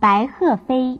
白鹤飞。